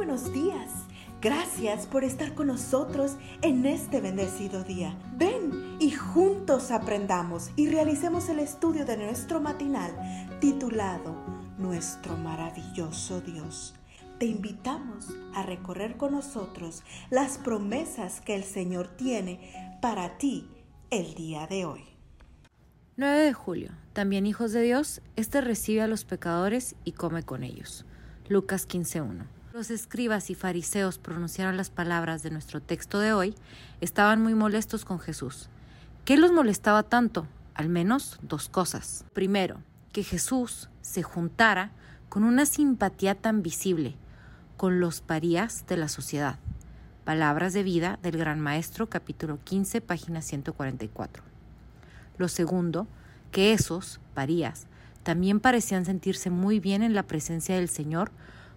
buenos días. Gracias por estar con nosotros en este bendecido día. Ven y juntos aprendamos y realicemos el estudio de nuestro matinal titulado Nuestro maravilloso Dios. Te invitamos a recorrer con nosotros las promesas que el Señor tiene para ti el día de hoy. 9 de julio. También hijos de Dios, este recibe a los pecadores y come con ellos. Lucas 15.1. Los escribas y fariseos pronunciaron las palabras de nuestro texto de hoy, estaban muy molestos con Jesús. ¿Qué los molestaba tanto? Al menos dos cosas. Primero, que Jesús se juntara con una simpatía tan visible con los parías de la sociedad. Palabras de vida del Gran Maestro, capítulo 15, página 144. Lo segundo, que esos parías también parecían sentirse muy bien en la presencia del Señor,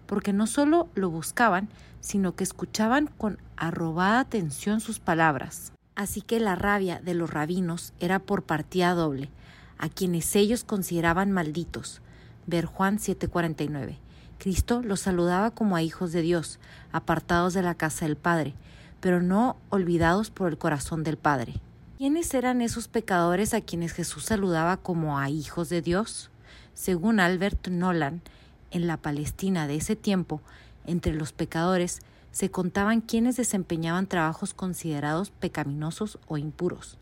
porque no solo lo buscaban, sino que escuchaban con arrobada atención sus palabras. Así que la rabia de los rabinos era por partida doble, a quienes ellos consideraban malditos. Ver Juan 7:49. Cristo los saludaba como a hijos de Dios, apartados de la casa del Padre, pero no olvidados por el corazón del Padre. ¿Quiénes eran esos pecadores a quienes Jesús saludaba como a hijos de Dios? Según Albert Nolan, en la Palestina de ese tiempo, entre los pecadores se contaban quienes desempeñaban trabajos considerados pecaminosos o impuros,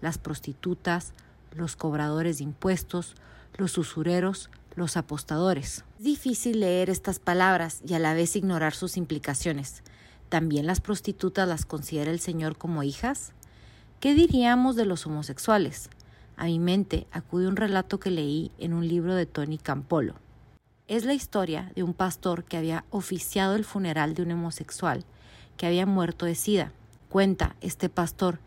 las prostitutas, los cobradores de impuestos, los usureros, los apostadores. Es difícil leer estas palabras y a la vez ignorar sus implicaciones. ¿También las prostitutas las considera el Señor como hijas? ¿Qué diríamos de los homosexuales? A mi mente acude un relato que leí en un libro de Tony Campolo. Es la historia de un pastor que había oficiado el funeral de un homosexual que había muerto de sida. Cuenta este pastor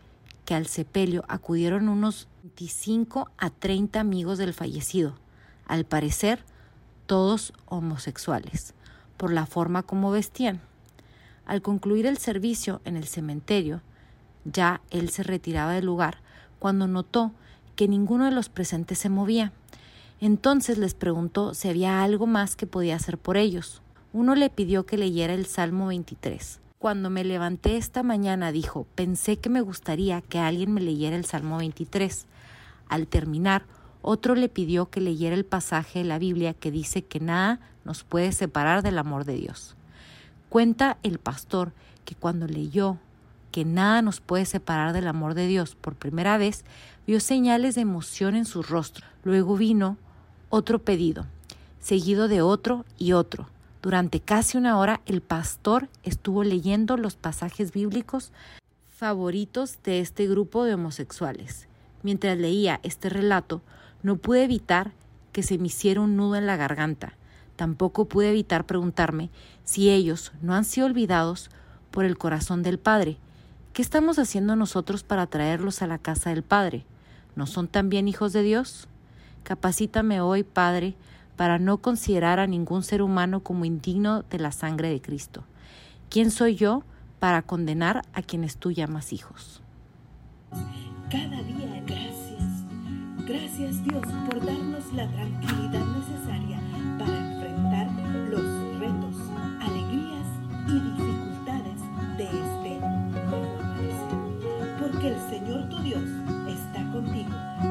que al sepelio acudieron unos 25 a 30 amigos del fallecido, al parecer todos homosexuales, por la forma como vestían. Al concluir el servicio en el cementerio, ya él se retiraba del lugar cuando notó que ninguno de los presentes se movía. Entonces les preguntó si había algo más que podía hacer por ellos. Uno le pidió que leyera el Salmo 23. Cuando me levanté esta mañana, dijo, pensé que me gustaría que alguien me leyera el Salmo 23. Al terminar, otro le pidió que leyera el pasaje de la Biblia que dice que nada nos puede separar del amor de Dios. Cuenta el pastor que cuando leyó que nada nos puede separar del amor de Dios por primera vez, vio señales de emoción en su rostro. Luego vino otro pedido, seguido de otro y otro. Durante casi una hora el pastor estuvo leyendo los pasajes bíblicos favoritos de este grupo de homosexuales. Mientras leía este relato, no pude evitar que se me hiciera un nudo en la garganta. Tampoco pude evitar preguntarme si ellos no han sido olvidados por el corazón del Padre, ¿Qué estamos haciendo nosotros para traerlos a la casa del Padre? ¿No son también hijos de Dios? Capacítame hoy, Padre, para no considerar a ningún ser humano como indigno de la sangre de Cristo. ¿Quién soy yo para condenar a quienes tú llamas hijos? Cada día gracias. Gracias Dios por darnos la tranquilidad necesaria para enfrentar los retos, alegrías y dificultades de este que el Señor tu Dios está contigo.